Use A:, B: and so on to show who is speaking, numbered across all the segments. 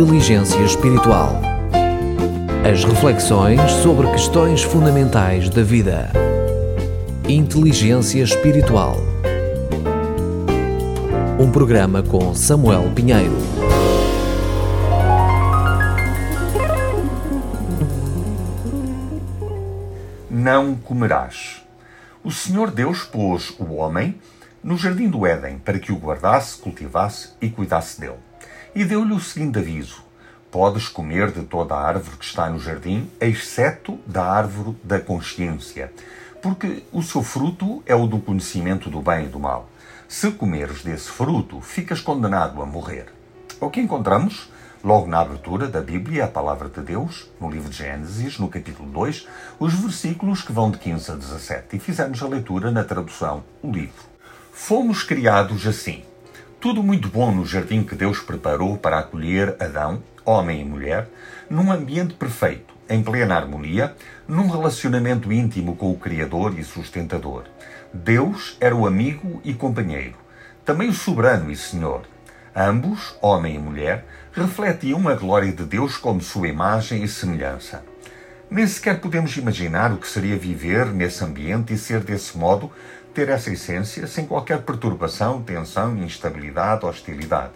A: Inteligência Espiritual. As reflexões sobre questões fundamentais da vida. Inteligência Espiritual. Um programa com Samuel Pinheiro.
B: Não comerás. O Senhor Deus pôs o homem no jardim do Éden para que o guardasse, cultivasse e cuidasse dele. E deu-lhe o seguinte aviso: Podes comer de toda a árvore que está no jardim, exceto da árvore da consciência, porque o seu fruto é o do conhecimento do bem e do mal. Se comeres desse fruto, ficas condenado a morrer. É o que encontramos logo na abertura da Bíblia, a palavra de Deus, no livro de Gênesis, no capítulo 2, os versículos que vão de 15 a 17. E fizemos a leitura na tradução O Livro. Fomos criados assim. Tudo muito bom no jardim que Deus preparou para acolher Adão, homem e mulher, num ambiente perfeito, em plena harmonia, num relacionamento íntimo com o Criador e sustentador. Deus era o amigo e companheiro, também o soberano e Senhor. Ambos, homem e mulher, refletiam a glória de Deus como sua imagem e semelhança. Nem sequer podemos imaginar o que seria viver nesse ambiente e ser desse modo ter essa essência sem qualquer perturbação, tensão, instabilidade, hostilidade.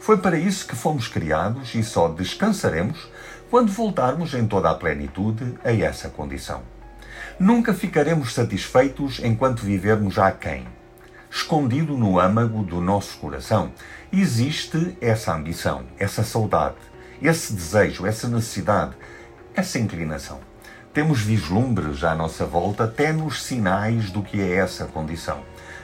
B: Foi para isso que fomos criados e só descansaremos quando voltarmos em toda a plenitude a essa condição. Nunca ficaremos satisfeitos enquanto vivermos aquém. Escondido no âmago do nosso coração existe essa ambição, essa saudade, esse desejo, essa necessidade, essa inclinação. Temos vislumbres à nossa volta, até nos sinais do que é essa condição.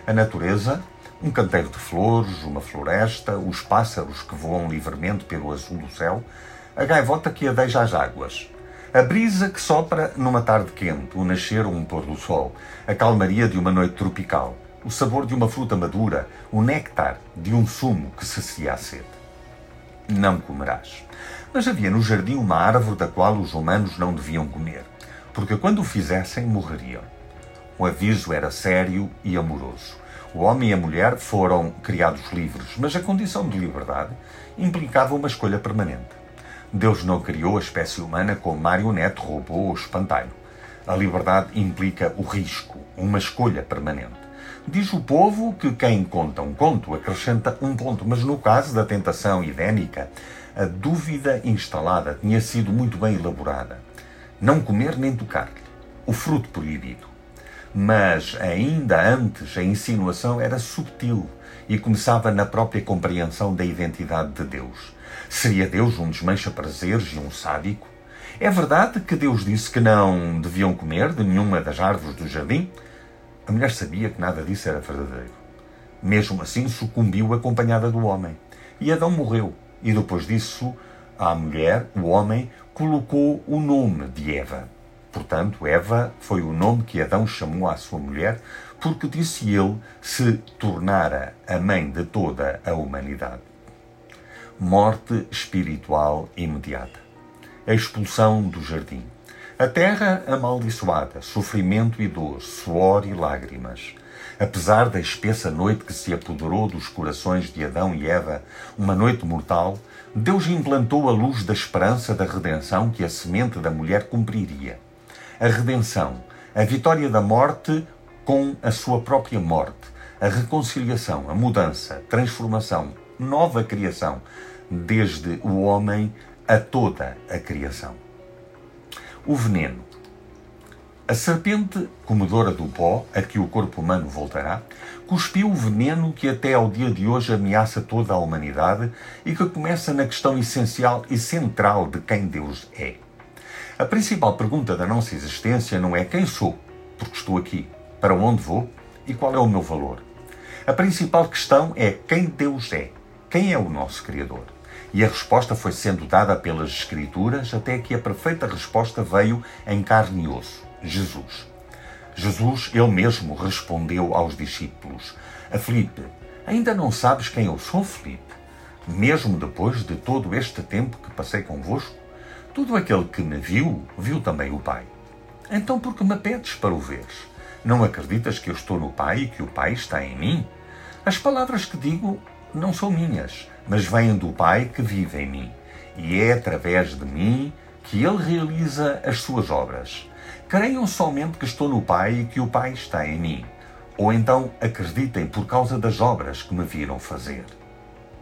B: A natureza, um canteiro de flores, uma floresta, os pássaros que voam livremente pelo azul do céu, a gaivota que adeja às águas, a brisa que sopra numa tarde quente, o nascer ou um pôr do sol, a calmaria de uma noite tropical, o sabor de uma fruta madura, o néctar de um sumo que sacia a sede. Não comerás. Mas havia no jardim uma árvore da qual os humanos não deviam comer porque quando o fizessem, morreriam. O aviso era sério e amoroso. O homem e a mulher foram criados livres, mas a condição de liberdade implicava uma escolha permanente. Deus não criou a espécie humana como marionete, robô ou espantalho. A liberdade implica o risco, uma escolha permanente. Diz o povo que quem conta um conto acrescenta um ponto, mas no caso da tentação idênica, a dúvida instalada tinha sido muito bem elaborada não comer nem tocar-lhe, o fruto proibido. Mas ainda antes a insinuação era subtil e começava na própria compreensão da identidade de Deus. Seria Deus um desmancha-prazeres e um sádico? É verdade que Deus disse que não deviam comer de nenhuma das árvores do jardim? A mulher sabia que nada disso era verdadeiro. Mesmo assim, sucumbiu acompanhada do homem. E Adão morreu. E depois disso, a mulher, o homem, colocou o nome de Eva. Portanto, Eva foi o nome que Adão chamou à sua mulher, porque disse ele se tornara a mãe de toda a humanidade. Morte espiritual imediata. A expulsão do jardim. A terra amaldiçoada, sofrimento e dor, suor e lágrimas. Apesar da espessa noite que se apoderou dos corações de Adão e Eva, uma noite mortal, Deus implantou a luz da esperança da redenção que a semente da mulher cumpriria. A redenção, a vitória da morte com a sua própria morte, a reconciliação, a mudança, transformação, nova criação, desde o homem a toda a criação. O veneno. A serpente, comedora do pó, a que o corpo humano voltará, cuspiu o veneno que até ao dia de hoje ameaça toda a humanidade e que começa na questão essencial e central de quem Deus é. A principal pergunta da nossa existência não é quem sou, porque estou aqui, para onde vou e qual é o meu valor. A principal questão é quem Deus é, quem é o nosso Criador. E a resposta foi sendo dada pelas Escrituras até que a perfeita resposta veio em carne e osso: Jesus. Jesus, ele mesmo, respondeu aos discípulos: A Filipe, ainda não sabes quem eu sou, Filipe? Mesmo depois de todo este tempo que passei convosco, todo aquele que me viu, viu também o Pai. Então, por que me pedes para o veres? Não acreditas que eu estou no Pai e que o Pai está em mim? As palavras que digo não são minhas, mas vêm do Pai que vive em mim. e é através de mim que ele realiza as suas obras. Creiam somente que estou no Pai e que o Pai está em mim. Ou então acreditem por causa das obras que me viram fazer.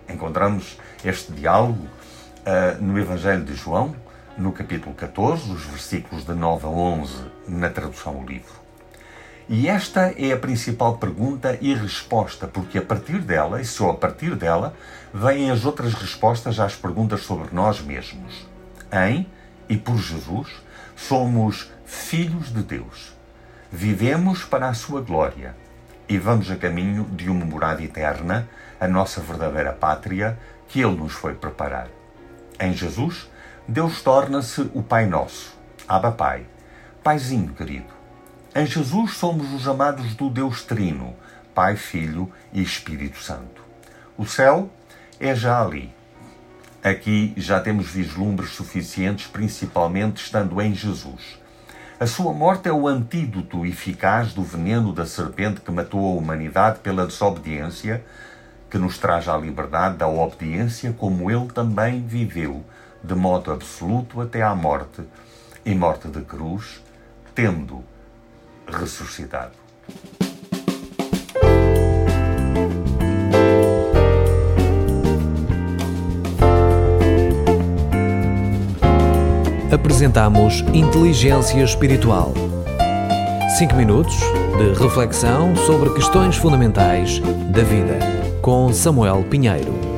B: Encontramos este diálogo uh, no Evangelho de João, no capítulo 14, os versículos de 9 a 11, na tradução do livro. E esta é a principal pergunta e resposta, porque a partir dela, e só a partir dela, vêm as outras respostas às perguntas sobre nós mesmos. Em e por Jesus, somos filhos de Deus. Vivemos para a sua glória e vamos a caminho de uma morada eterna, a nossa verdadeira pátria, que Ele nos foi preparar. Em Jesus, Deus torna-se o Pai Nosso, Abba Pai, Paizinho querido. Em Jesus somos os amados do Deus Trino, Pai, Filho e Espírito Santo. O céu é já ali. Aqui já temos vislumbres suficientes, principalmente estando em Jesus. A sua morte é o antídoto eficaz do veneno da serpente que matou a humanidade pela desobediência, que nos traz a liberdade da obediência, como ele também viveu de modo absoluto até à morte, e morte de cruz, tendo ressuscitado.
A: Apresentamos Inteligência Espiritual. Cinco minutos de reflexão sobre questões fundamentais da vida. Com Samuel Pinheiro.